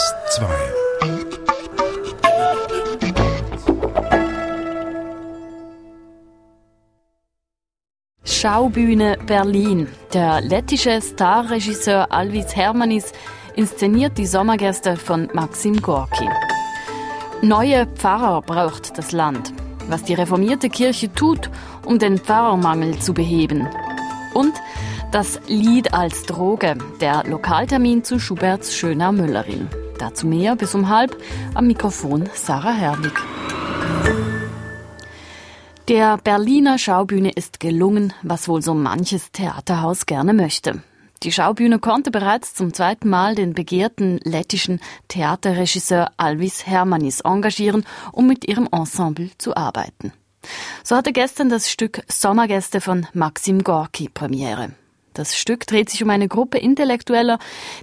SRF 2. Schaubühne Berlin. Der lettische Starregisseur Alvis Hermanis inszeniert die Sommergäste von Maxim Gorki. Neue Pfarrer braucht das Land. Was die reformierte Kirche tut, um den Pfarrermangel zu beheben. Und das Lied als Droge, der Lokaltermin zu Schuberts Schöner Müllerin. Dazu mehr bis um halb am Mikrofon Sarah Herwig. Der Berliner Schaubühne ist gelungen, was wohl so manches Theaterhaus gerne möchte. Die Schaubühne konnte bereits zum zweiten Mal den begehrten lettischen Theaterregisseur Alvis Hermanis engagieren, um mit ihrem Ensemble zu arbeiten. So hatte gestern das Stück Sommergäste von Maxim Gorki Premiere. Das Stück dreht sich um eine Gruppe Intellektueller,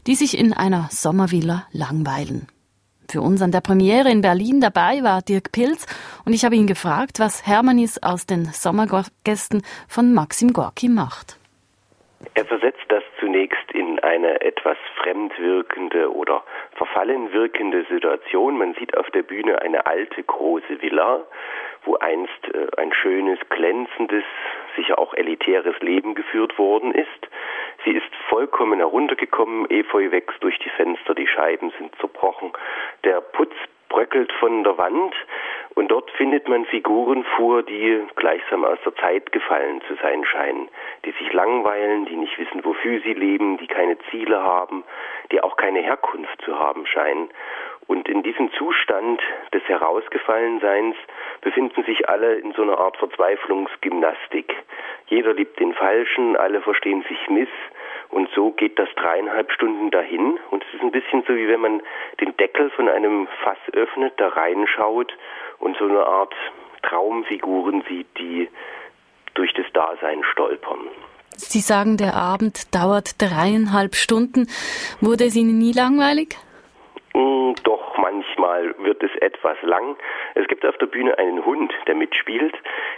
die sich in einer Sommervilla langweilen. Für uns an der Premiere in Berlin dabei war Dirk Pilz und ich habe ihn gefragt, was Hermannis aus den Sommergästen von Maxim Gorki macht. Er versetzt das zunächst in eine etwas fremd wirkende oder verfallen wirkende Situation. Man sieht auf der Bühne eine alte große Villa, wo einst äh, ein schönes, glänzendes, sicher auch elitäres Leben geführt worden ist. Sie ist vollkommen heruntergekommen, Efeu wächst durch die Fenster, die Scheiben sind zerbrochen, der Putz bröckelt von der Wand und dort findet man Figuren vor, die gleichsam aus der Zeit gefallen zu sein scheinen, die sich langweilen, die nicht wissen, wofür sie leben, die keine Ziele haben, die auch keine Herkunft zu haben scheinen. Und in diesem Zustand des Herausgefallenseins befinden sich alle in so einer Art Verzweiflungsgymnastik. Jeder liebt den Falschen, alle verstehen sich miss. Und so geht das dreieinhalb Stunden dahin. Und es ist ein bisschen so, wie wenn man den Deckel von einem Fass öffnet, da reinschaut und so eine Art Traumfiguren sieht, die durch das Dasein stolpern. Sie sagen, der Abend dauert dreieinhalb Stunden. Wurde es Ihnen nie langweilig? Mm, doch, manchmal wird es etwas lang. Es gibt auf der Bühne einen Hund, der mitspielt.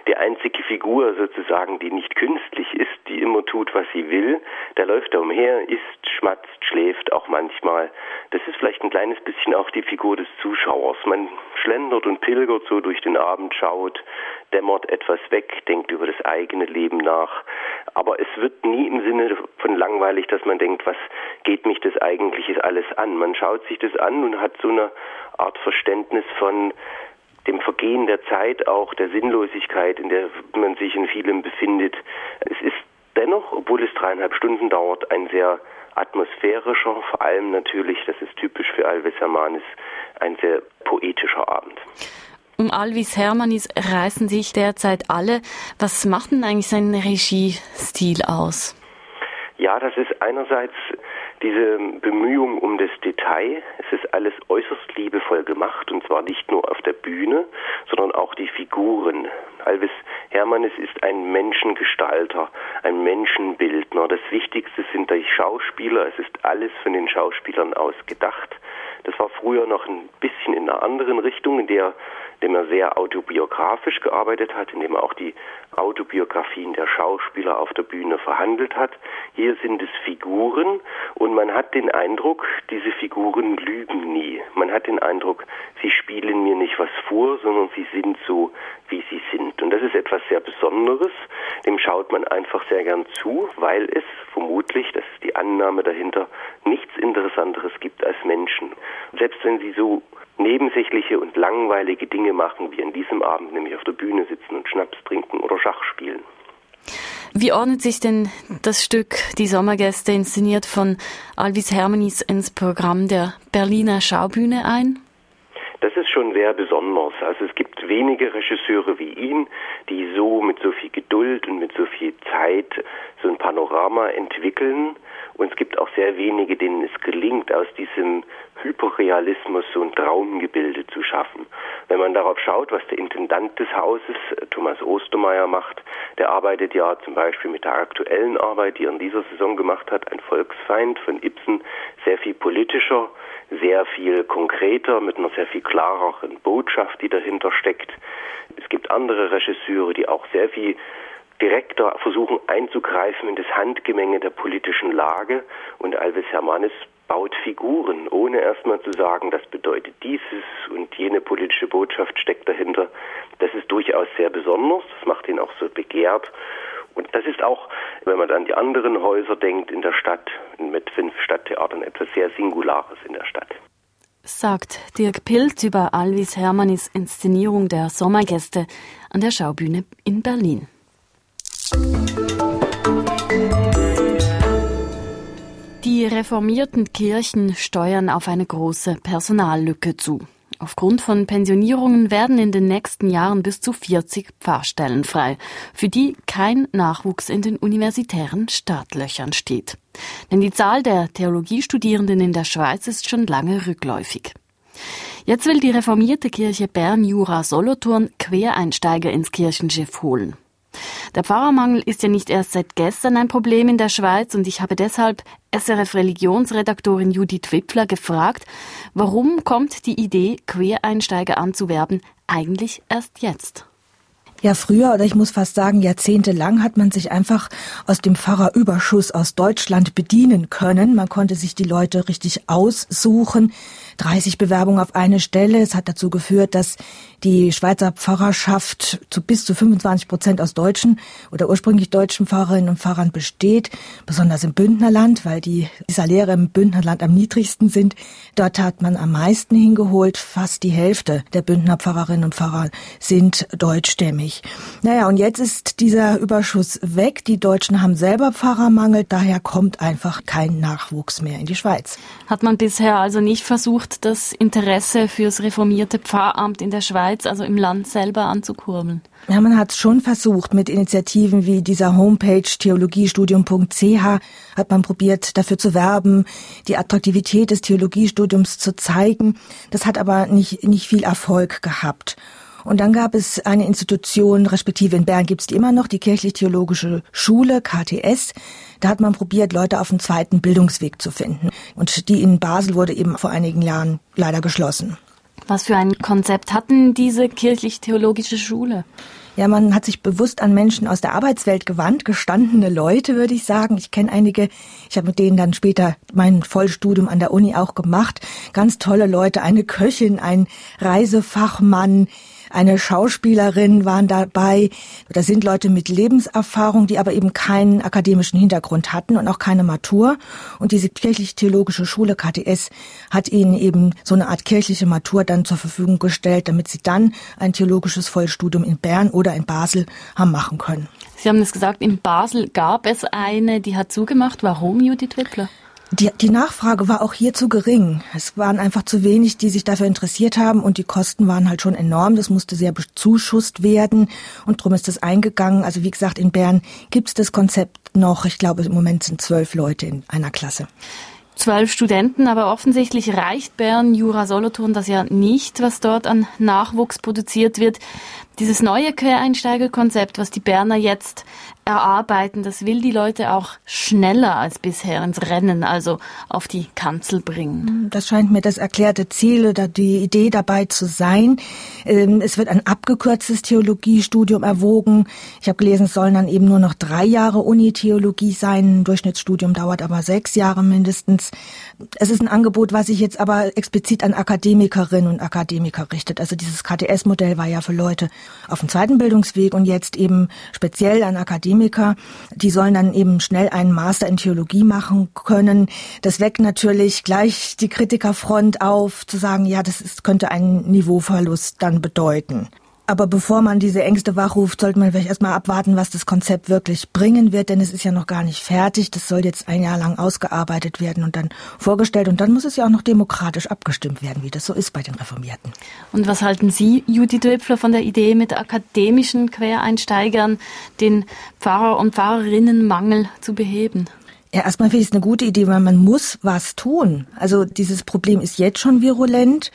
Die einzige Figur sozusagen, die nicht künstlich ist, die immer tut, was sie will. Der läuft da umher, isst, schmatzt, schläft auch manchmal. Das ist vielleicht ein kleines bisschen auch die Figur des Zuschauers. Man schlendert und pilgert so durch den Abend, schaut, dämmert etwas weg, denkt über das eigene Leben nach. Aber es wird nie im Sinne von langweilig, dass man denkt, was geht mich das eigentlich alles an? Man schaut sich das an und hat so eine Art Verständnis von dem Vergehen der Zeit, auch der Sinnlosigkeit, in der man sich in vielem befindet. Es ist dennoch, obwohl es dreieinhalb Stunden dauert, ein sehr atmosphärischer, vor allem natürlich, das ist typisch für Alves Hermanis, ein sehr poetischer Abend. Um Alvis Hermanis reißen sich derzeit alle. Was macht denn eigentlich sein Regiestil aus? Ja, das ist einerseits diese Bemühung um das Detail. Es ist alles äußerst liebevoll gemacht und zwar nicht nur auf der Bühne, sondern auch die Figuren. Alvis Hermannis ist ein Menschengestalter, ein Menschenbildner. Das Wichtigste sind die Schauspieler. Es ist alles von den Schauspielern aus gedacht. Das war früher noch ein bisschen in einer anderen Richtung, in der indem er sehr autobiografisch gearbeitet hat, indem er auch die Autobiografien der Schauspieler auf der Bühne verhandelt hat. Hier sind es Figuren und man hat den Eindruck, diese Figuren lügen nie. Man hat den Eindruck, sie spielen mir nicht was vor, sondern sie sind so, wie sie sind. Und das ist etwas sehr Besonderes. Dem schaut man einfach sehr gern zu, weil es vermutlich, das ist die Annahme dahinter, nichts Interessanteres gibt als Menschen. Selbst wenn sie so nebensächliche und langweilige Dinge machen, wie an diesem Abend, nämlich auf der Bühne sitzen und Schnaps trinken oder Schach spielen. Wie ordnet sich denn das Stück Die Sommergäste inszeniert von Alvis Hermanis ins Programm der Berliner Schaubühne ein? Das ist schon sehr besonders. Also es gibt wenige Regisseure wie ihn, die so mit so viel Geduld und mit so viel Zeit so ein Panorama entwickeln. Und es gibt auch sehr wenige, denen es gelingt, aus diesem Hyperrealismus so ein Traumgebilde zu schaffen. Wenn man darauf schaut, was der Intendant des Hauses, äh, Thomas Ostermeier, macht, der arbeitet ja zum Beispiel mit der aktuellen Arbeit, die er in dieser Saison gemacht hat, ein Volksfeind von Ibsen, sehr viel politischer, sehr viel konkreter, mit einer sehr viel klareren Botschaft, die dahinter steckt. Es gibt andere Regisseure, die auch sehr viel direkter versuchen einzugreifen in das Handgemenge der politischen Lage und Alves Hermanis baut Figuren, ohne erstmal zu sagen, das bedeutet dieses und jene politische Botschaft steckt dahinter. Das ist durchaus sehr besonders, das macht ihn auch so begehrt. Und das ist auch, wenn man an die anderen Häuser denkt in der Stadt, mit fünf Stadttheatern, etwas sehr Singulares in der Stadt. Sagt Dirk Pilz über Alvis Hermannis Inszenierung der Sommergäste an der Schaubühne in Berlin. Die reformierten Kirchen steuern auf eine große Personallücke zu. Aufgrund von Pensionierungen werden in den nächsten Jahren bis zu 40 Pfarrstellen frei, für die kein Nachwuchs in den universitären Startlöchern steht. Denn die Zahl der Theologiestudierenden in der Schweiz ist schon lange rückläufig. Jetzt will die reformierte Kirche Bern-Jura-Solothurn Quereinsteiger ins Kirchenschiff holen. Der Pfarrermangel ist ja nicht erst seit gestern ein Problem in der Schweiz und ich habe deshalb SRF Religionsredaktorin Judith Wipfler gefragt, warum kommt die Idee, Quereinsteiger anzuwerben, eigentlich erst jetzt? Ja, früher oder ich muss fast sagen, jahrzehntelang hat man sich einfach aus dem Pfarrerüberschuss aus Deutschland bedienen können. Man konnte sich die Leute richtig aussuchen. 30 Bewerbungen auf eine Stelle. Es hat dazu geführt, dass die Schweizer Pfarrerschaft zu bis zu 25 Prozent aus deutschen oder ursprünglich deutschen Pfarrerinnen und Pfarrern besteht, besonders im Bündnerland, weil die Saläre im Bündnerland am niedrigsten sind. Dort hat man am meisten hingeholt. Fast die Hälfte der Bündner Pfarrerinnen und Pfarrer sind deutschstämmig. Naja, und jetzt ist dieser Überschuss weg. Die Deutschen haben selber Pfarrermangel. Daher kommt einfach kein Nachwuchs mehr in die Schweiz. Hat man bisher also nicht versucht, das Interesse fürs reformierte Pfarramt in der Schweiz, also im Land selber, anzukurbeln? Ja, man hat es schon versucht mit Initiativen wie dieser Homepage theologiestudium.ch hat man probiert, dafür zu werben, die Attraktivität des Theologiestudiums zu zeigen. Das hat aber nicht, nicht viel Erfolg gehabt. Und dann gab es eine Institution, respektive in Bern gibt es die immer noch, die Kirchlich-Theologische Schule, KTS. Da hat man probiert, Leute auf dem zweiten Bildungsweg zu finden. Und die in Basel wurde eben vor einigen Jahren leider geschlossen. Was für ein Konzept hatten diese kirchlich-theologische Schule? Ja, man hat sich bewusst an Menschen aus der Arbeitswelt gewandt, gestandene Leute, würde ich sagen. Ich kenne einige, ich habe mit denen dann später mein Vollstudium an der Uni auch gemacht. Ganz tolle Leute, eine Köchin, ein Reisefachmann, eine Schauspielerin waren dabei. Da sind Leute mit Lebenserfahrung, die aber eben keinen akademischen Hintergrund hatten und auch keine Matur. Und diese kirchlich-theologische Schule KTS hat ihnen eben so eine Art kirchliche Matur dann zur Verfügung gestellt, damit sie dann ein theologisches Vollstudium in Bern oder in Basel haben machen können. Sie haben es gesagt, in Basel gab es eine, die hat zugemacht. Warum, Judith Wippler? Die, die Nachfrage war auch hier zu gering. Es waren einfach zu wenig, die sich dafür interessiert haben und die Kosten waren halt schon enorm. Das musste sehr bezuschusst werden und drum ist das eingegangen. Also wie gesagt, in Bern gibt es das Konzept noch. Ich glaube, im Moment sind zwölf Leute in einer Klasse zwölf Studenten, aber offensichtlich reicht Bern Jura Solothurn das ja nicht, was dort an Nachwuchs produziert wird. Dieses neue Quereinsteigerkonzept, was die Berner jetzt erarbeiten, das will die Leute auch schneller als bisher ins Rennen, also auf die Kanzel bringen. Das scheint mir das erklärte Ziel oder die Idee dabei zu sein. Ähm, es wird ein abgekürztes Theologiestudium erwogen. Ich habe gelesen, es sollen dann eben nur noch drei Jahre Uni-Theologie sein. Ein Durchschnittsstudium dauert aber sechs Jahre mindestens. Es ist ein Angebot, was sich jetzt aber explizit an Akademikerinnen und Akademiker richtet. Also dieses KTS-Modell war ja für Leute auf dem zweiten Bildungsweg und jetzt eben speziell an Akademiker. Die sollen dann eben schnell einen Master in Theologie machen können. Das weckt natürlich gleich die Kritikerfront auf, zu sagen, ja, das ist, könnte einen Niveauverlust dann bedeuten. Aber bevor man diese Ängste wachruft, sollte man vielleicht erstmal abwarten, was das Konzept wirklich bringen wird, denn es ist ja noch gar nicht fertig. Das soll jetzt ein Jahr lang ausgearbeitet werden und dann vorgestellt. Und dann muss es ja auch noch demokratisch abgestimmt werden, wie das so ist bei den Reformierten. Und was halten Sie, Judith Döpfler, von der Idee, mit akademischen Quereinsteigern den Pfarrer- und Pfarrerinnenmangel zu beheben? Ja, erstmal finde ich es eine gute Idee, weil man muss was tun. Also dieses Problem ist jetzt schon virulent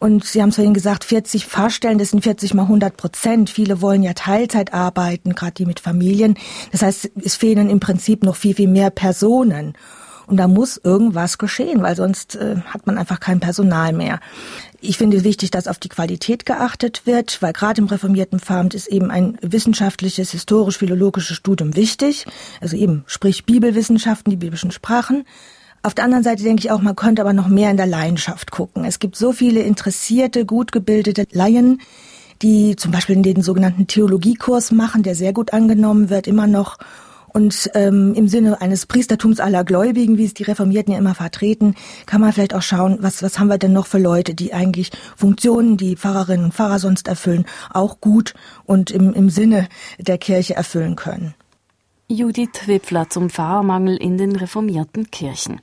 und Sie haben es vorhin gesagt, 40 Fahrstellen, das sind 40 mal 100 Prozent. Viele wollen ja Teilzeit arbeiten, gerade die mit Familien. Das heißt, es fehlen im Prinzip noch viel, viel mehr Personen. Und da muss irgendwas geschehen, weil sonst äh, hat man einfach kein Personal mehr. Ich finde wichtig, dass auf die Qualität geachtet wird, weil gerade im reformierten Pfarramt ist eben ein wissenschaftliches, historisch-philologisches Studium wichtig. Also eben, sprich Bibelwissenschaften, die biblischen Sprachen Auf der anderen Seite denke ich auch, man könnte aber noch mehr in der Laienschaft gucken. Es gibt so viele interessierte, gut gebildete Laien, die zum Beispiel den sogenannten Theologiekurs machen, der sehr gut angenommen wird, immer noch. Und ähm, im Sinne eines Priestertums aller Gläubigen, wie es die Reformierten ja immer vertreten, kann man vielleicht auch schauen, was, was haben wir denn noch für Leute, die eigentlich Funktionen, die Pfarrerinnen und Pfarrer sonst erfüllen, auch gut und im, im Sinne der Kirche erfüllen können. Judith Wipfler zum Pfarrermangel in den reformierten Kirchen.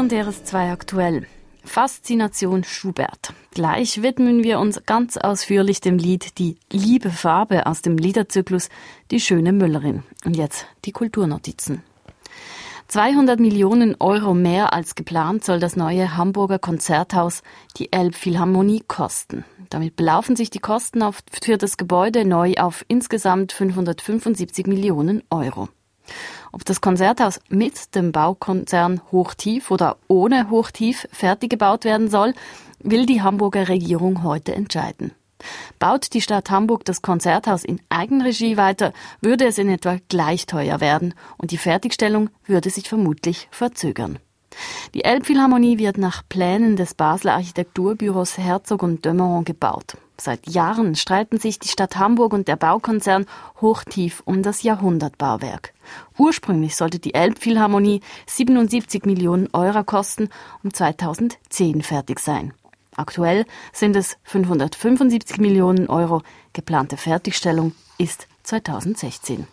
Hören DRS2 aktuell. Faszination Schubert. Gleich widmen wir uns ganz ausführlich dem Lied Die liebe Farbe aus dem Liederzyklus Die schöne Müllerin. Und jetzt die Kulturnotizen. 200 Millionen Euro mehr als geplant soll das neue Hamburger Konzerthaus, die Elbphilharmonie, kosten. Damit belaufen sich die Kosten für das Gebäude neu auf insgesamt 575 Millionen Euro. Ob das Konzerthaus mit dem Baukonzern Hochtief oder ohne Hochtief fertig gebaut werden soll, will die Hamburger Regierung heute entscheiden. Baut die Stadt Hamburg das Konzerthaus in Eigenregie weiter, würde es in etwa gleich teuer werden und die Fertigstellung würde sich vermutlich verzögern. Die Elbphilharmonie wird nach Plänen des Basler Architekturbüros Herzog und Dömeron gebaut. Seit Jahren streiten sich die Stadt Hamburg und der Baukonzern hochtief um das Jahrhundertbauwerk. Ursprünglich sollte die Elbphilharmonie 77 Millionen Euro kosten und 2010 fertig sein. Aktuell sind es 575 Millionen Euro. Geplante Fertigstellung ist 2016.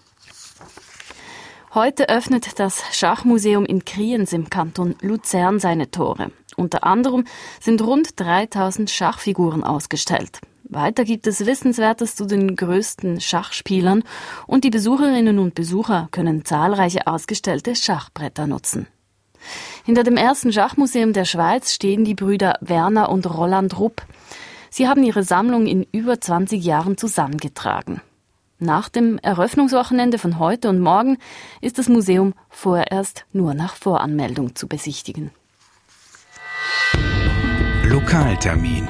Heute öffnet das Schachmuseum in Kriens im Kanton Luzern seine Tore. Unter anderem sind rund 3000 Schachfiguren ausgestellt. Weiter gibt es Wissenswertes zu den größten Schachspielern und die Besucherinnen und Besucher können zahlreiche ausgestellte Schachbretter nutzen. Hinter dem ersten Schachmuseum der Schweiz stehen die Brüder Werner und Roland Rupp. Sie haben ihre Sammlung in über 20 Jahren zusammengetragen. Nach dem Eröffnungswochenende von heute und morgen ist das Museum vorerst nur nach Voranmeldung zu besichtigen. Lokaltermin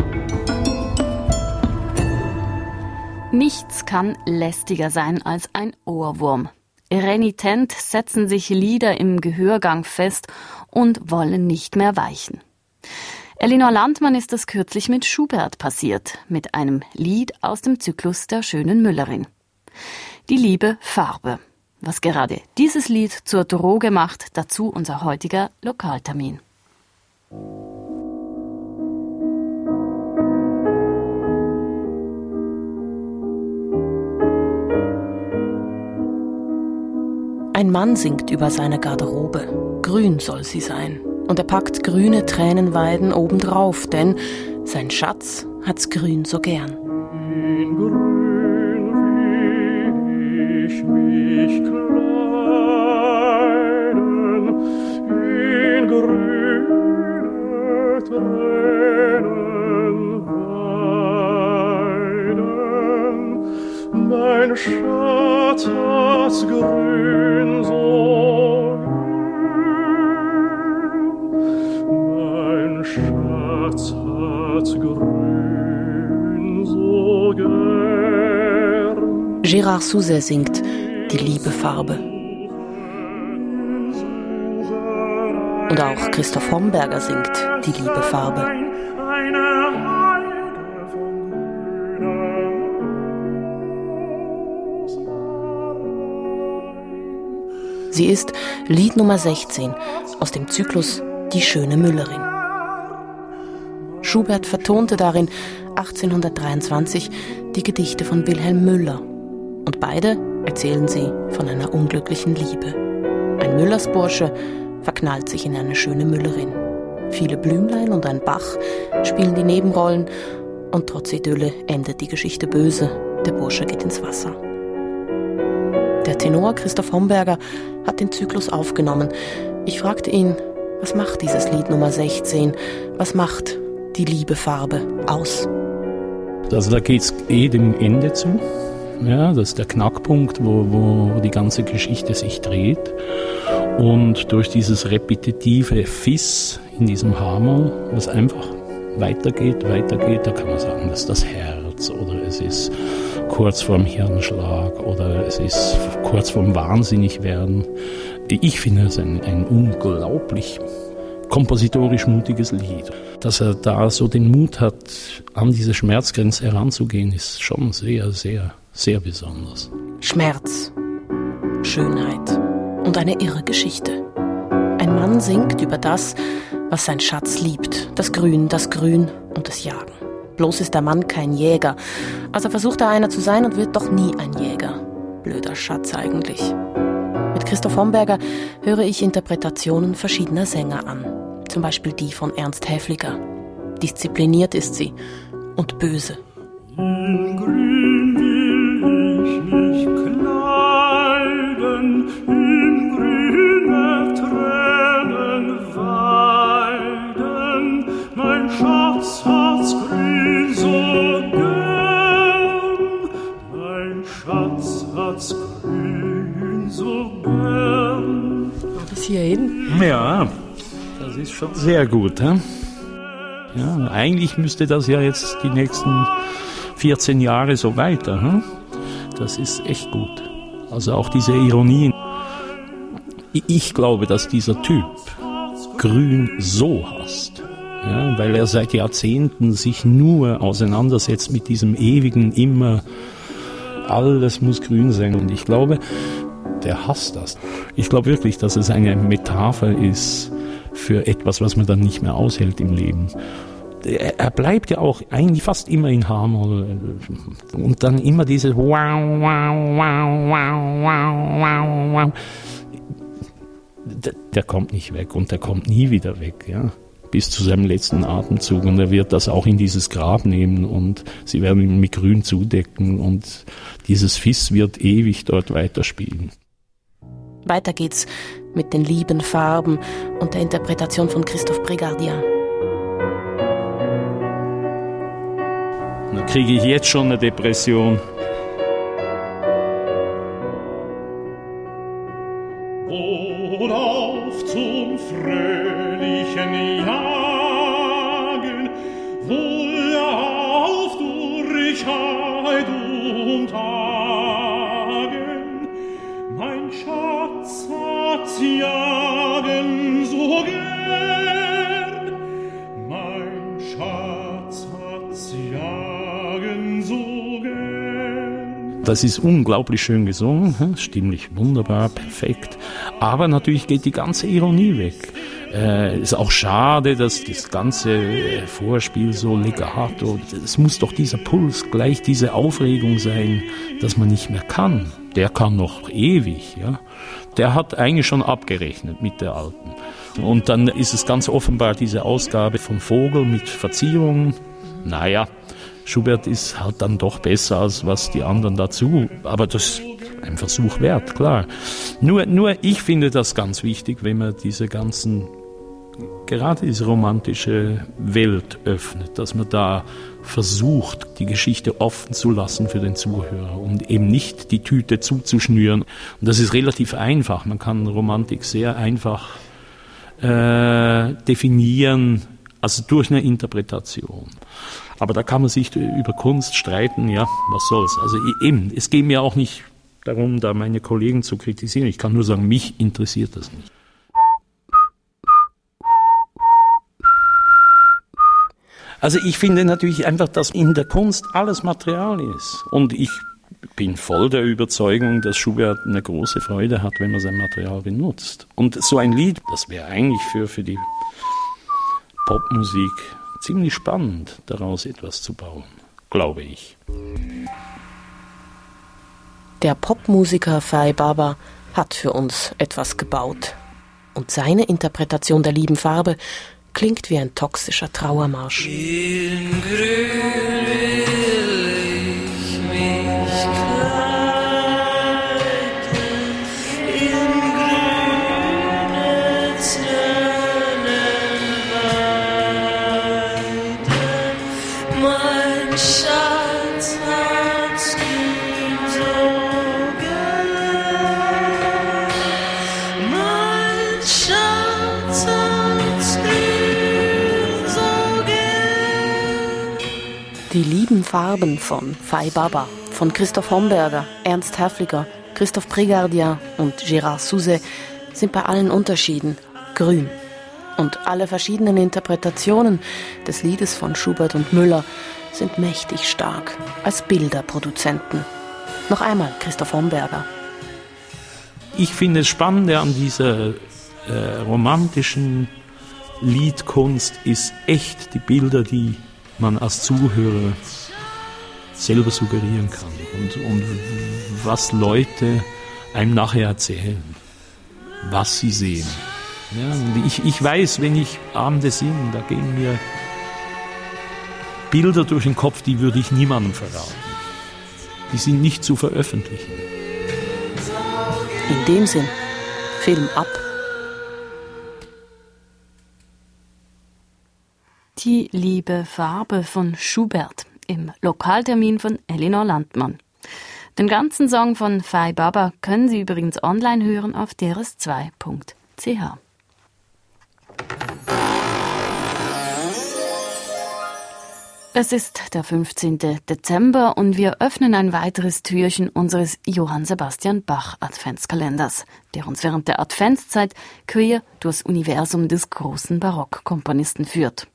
Nichts kann lästiger sein als ein Ohrwurm. Renitent setzen sich Lieder im Gehörgang fest und wollen nicht mehr weichen. Elinor Landmann ist das kürzlich mit Schubert passiert, mit einem Lied aus dem Zyklus der schönen Müllerin. Die liebe Farbe. Was gerade dieses Lied zur Droge macht, dazu unser heutiger Lokaltermin. Ein Mann singt über seine Garderobe. Grün soll sie sein. Und er packt grüne Tränenweiden obendrauf, denn sein Schatz hat's grün so gern. Weiden. Mein Schatz hat's grün Gérard Souzet singt Die liebe Farbe. Und auch Christoph Homberger singt Die liebe Farbe. Sie ist Lied Nummer 16 aus dem Zyklus Die schöne Müllerin. Schubert vertonte darin 1823 die Gedichte von Wilhelm Müller und beide erzählen sie von einer unglücklichen Liebe. Ein Müllersbursche verknallt sich in eine schöne Müllerin. Viele Blümlein und ein Bach spielen die Nebenrollen und trotz Idylle endet die Geschichte böse. Der Bursche geht ins Wasser. Tenor Christoph Homberger hat den Zyklus aufgenommen. Ich fragte ihn, was macht dieses Lied Nummer 16? Was macht die Liebefarbe aus? Also da geht es eh dem Ende zu. Ja, das ist der Knackpunkt, wo, wo die ganze Geschichte sich dreht. Und durch dieses repetitive Fiss in diesem Hammer, was einfach weitergeht, weitergeht, da kann man sagen, das ist das Herz oder es ist kurz vorm Hirnschlag oder es ist kurz vorm Wahnsinnigwerden. Ich finde es ein, ein unglaublich kompositorisch mutiges Lied. Dass er da so den Mut hat, an diese Schmerzgrenze heranzugehen, ist schon sehr, sehr, sehr besonders. Schmerz, Schönheit und eine irre Geschichte. Ein Mann singt über das, was sein Schatz liebt. Das Grün, das Grün und das Jagen. Bloß ist der Mann kein Jäger. Also versucht er einer zu sein und wird doch nie ein Jäger. Blöder Schatz eigentlich. Mit Christoph Homberger höre ich Interpretationen verschiedener Sänger an. Zum Beispiel die von Ernst Häfliger. Diszipliniert ist sie und böse. In Grün will ich mich kleiden, Bis hierhin? Ja, das ist schon sehr gut. He? Ja, eigentlich müsste das ja jetzt die nächsten 14 Jahre so weiter. Hm? Das ist echt gut. Also auch diese Ironien. Ich glaube, dass dieser Typ Grün so hasst, ja, weil er seit Jahrzehnten sich nur auseinandersetzt mit diesem ewigen, immer alles muss grün sein. Und ich glaube, der hasst das. Ich glaube wirklich, dass es eine Metapher ist für etwas, was man dann nicht mehr aushält im Leben er bleibt ja auch eigentlich fast immer in H-Moll und dann immer dieses wow, wow, wow, wow, wow, wow, wow. Der, der kommt nicht weg und der kommt nie wieder weg, ja. Bis zu seinem letzten Atemzug und er wird das auch in dieses Grab nehmen und sie werden ihn mit Grün zudecken und dieses Fiss wird ewig dort weiterspielen. Weiter geht's mit den lieben Farben und der Interpretation von Christophe Brigardien. Dann kriege ich jetzt schon eine Depression. Das ist unglaublich schön gesungen, hm, stimmlich wunderbar, perfekt. Aber natürlich geht die ganze Ironie weg. Äh, ist auch schade, dass das ganze äh, Vorspiel so legato, es muss doch dieser Puls, gleich diese Aufregung sein, dass man nicht mehr kann. Der kann noch ewig, ja. Der hat eigentlich schon abgerechnet mit der Alten. Und dann ist es ganz offenbar diese Ausgabe vom Vogel mit Verzierungen. Naja, Schubert ist halt dann doch besser als was die anderen dazu. Aber das ist ein Versuch wert, klar. Nur, nur ich finde das ganz wichtig, wenn man diese ganzen, gerade diese romantische Welt öffnet, dass man da versucht, die Geschichte offen zu lassen für den Zuhörer und eben nicht die Tüte zuzuschnüren. Und das ist relativ einfach. Man kann Romantik sehr einfach äh, definieren, also durch eine Interpretation. Aber da kann man sich über Kunst streiten, ja, was soll's. Also eben, es geht mir auch nicht darum, da meine Kollegen zu kritisieren. Ich kann nur sagen, mich interessiert das nicht. Also ich finde natürlich einfach, dass in der Kunst alles Material ist. Und ich bin voll der Überzeugung, dass Schubert eine große Freude hat, wenn man sein Material benutzt. Und so ein Lied, das wäre eigentlich für, für die Popmusik ziemlich spannend, daraus etwas zu bauen, glaube ich. Der Popmusiker Fai Baba hat für uns etwas gebaut. Und seine Interpretation der lieben Farbe klingt wie ein toxischer Trauermarsch. In Grün Farben von Fai Baba von Christoph Homberger, Ernst Häfliger, Christoph Prigardien und Gérard Souzet sind bei allen Unterschieden grün. Und alle verschiedenen Interpretationen des Liedes von Schubert und Müller sind mächtig stark als Bilderproduzenten. Noch einmal Christoph Homberger. Ich finde es Spannende an dieser äh, romantischen Liedkunst ist echt die Bilder, die man als Zuhörer selber suggerieren kann und, und was Leute einem nachher erzählen, was sie sehen. Ja, und ich, ich weiß, wenn ich Abende singe, da gehen mir Bilder durch den Kopf, die würde ich niemandem verraten. Die sind nicht zu veröffentlichen. In dem Sinn, Film ab. Die liebe Farbe von Schubert im Lokaltermin von Elinor Landmann. Den ganzen Song von Fai Baba können Sie übrigens online hören auf drs2.ch. Es ist der 15. Dezember und wir öffnen ein weiteres Türchen unseres Johann Sebastian Bach Adventskalenders, der uns während der Adventszeit quer durchs Universum des großen Barockkomponisten führt.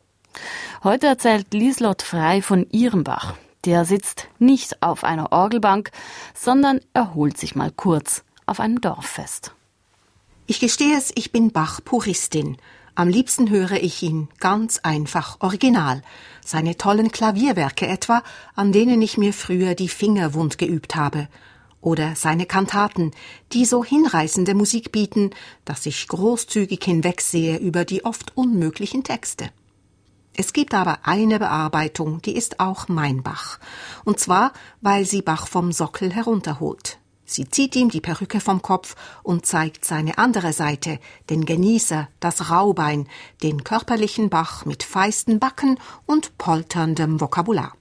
Heute erzählt Lieslott Frei von ihrem Bach. Der sitzt nicht auf einer Orgelbank, sondern erholt sich mal kurz auf einem Dorffest. Ich gestehe es, ich bin Bach-Puristin. Am liebsten höre ich ihn ganz einfach original. Seine tollen Klavierwerke etwa, an denen ich mir früher die Finger wund geübt habe. Oder seine Kantaten, die so hinreißende Musik bieten, dass ich großzügig hinwegsehe über die oft unmöglichen Texte. Es gibt aber eine Bearbeitung, die ist auch mein Bach. Und zwar, weil sie Bach vom Sockel herunterholt. Sie zieht ihm die Perücke vom Kopf und zeigt seine andere Seite, den Genießer, das Raubein, den körperlichen Bach mit feisten Backen und polterndem Vokabular.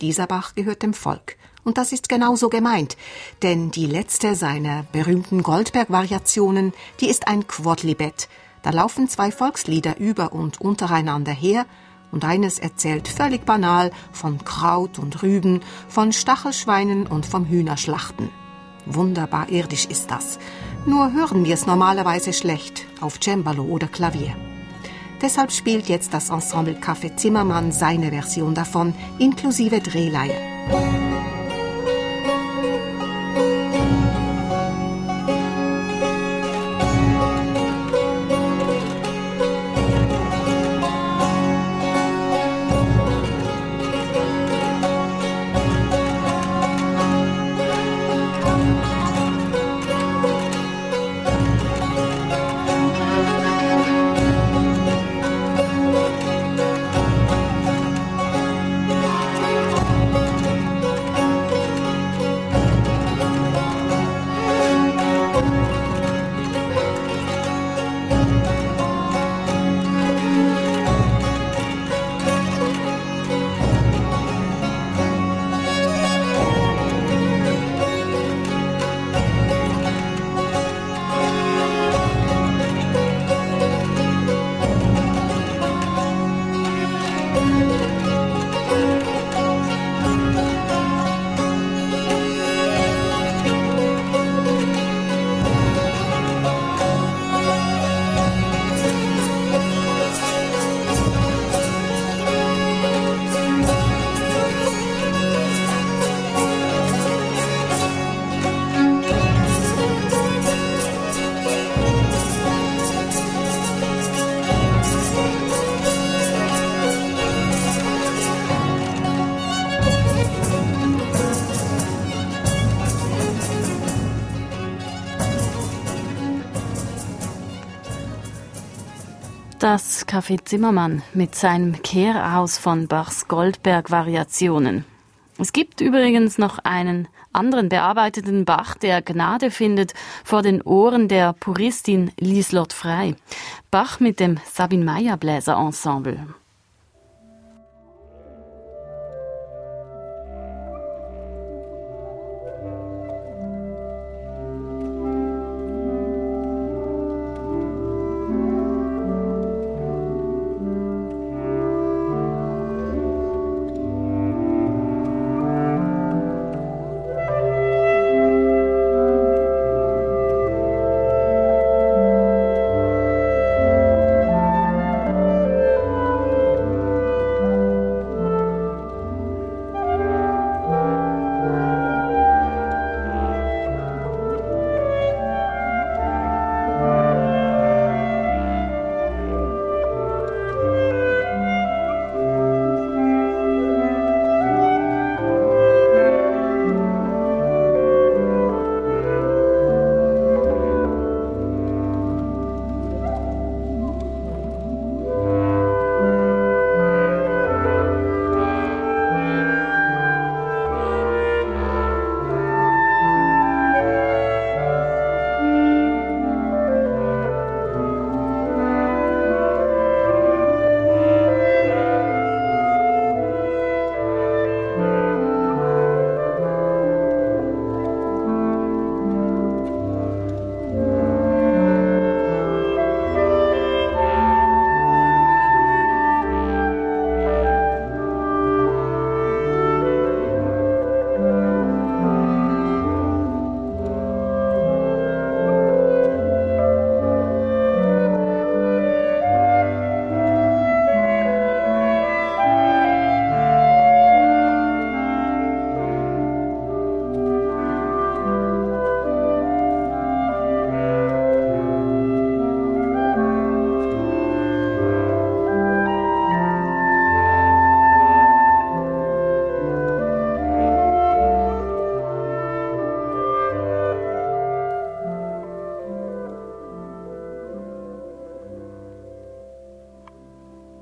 Dieser Bach gehört dem Volk. Und das ist genauso gemeint, denn die letzte seiner berühmten Goldberg-Variationen, die ist ein Quodlibet. Da laufen zwei Volkslieder über und untereinander her, und eines erzählt völlig banal von Kraut und Rüben, von Stachelschweinen und vom Hühnerschlachten. Wunderbar irdisch ist das. Nur hören wir es normalerweise schlecht auf Cembalo oder Klavier. Deshalb spielt jetzt das Ensemble Café Zimmermann seine Version davon, inklusive Drehleihe. Café Zimmermann mit seinem Kehraus von Bachs Goldberg-Variationen. Es gibt übrigens noch einen anderen bearbeiteten Bach, der Gnade findet vor den Ohren der Puristin Lieslott Frei. Bach mit dem Sabine Meyer Bläser Ensemble.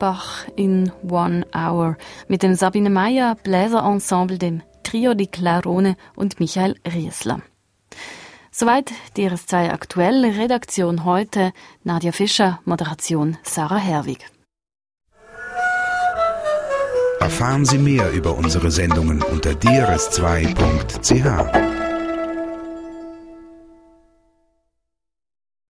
Bach in One Hour mit dem Sabine Meyer Bläserensemble, dem Trio di Clarone und Michael Riesler. Soweit die RS2 aktuell. Redaktion heute Nadja Fischer, Moderation Sarah Herwig. Erfahren Sie mehr über unsere Sendungen unter drs2.ch.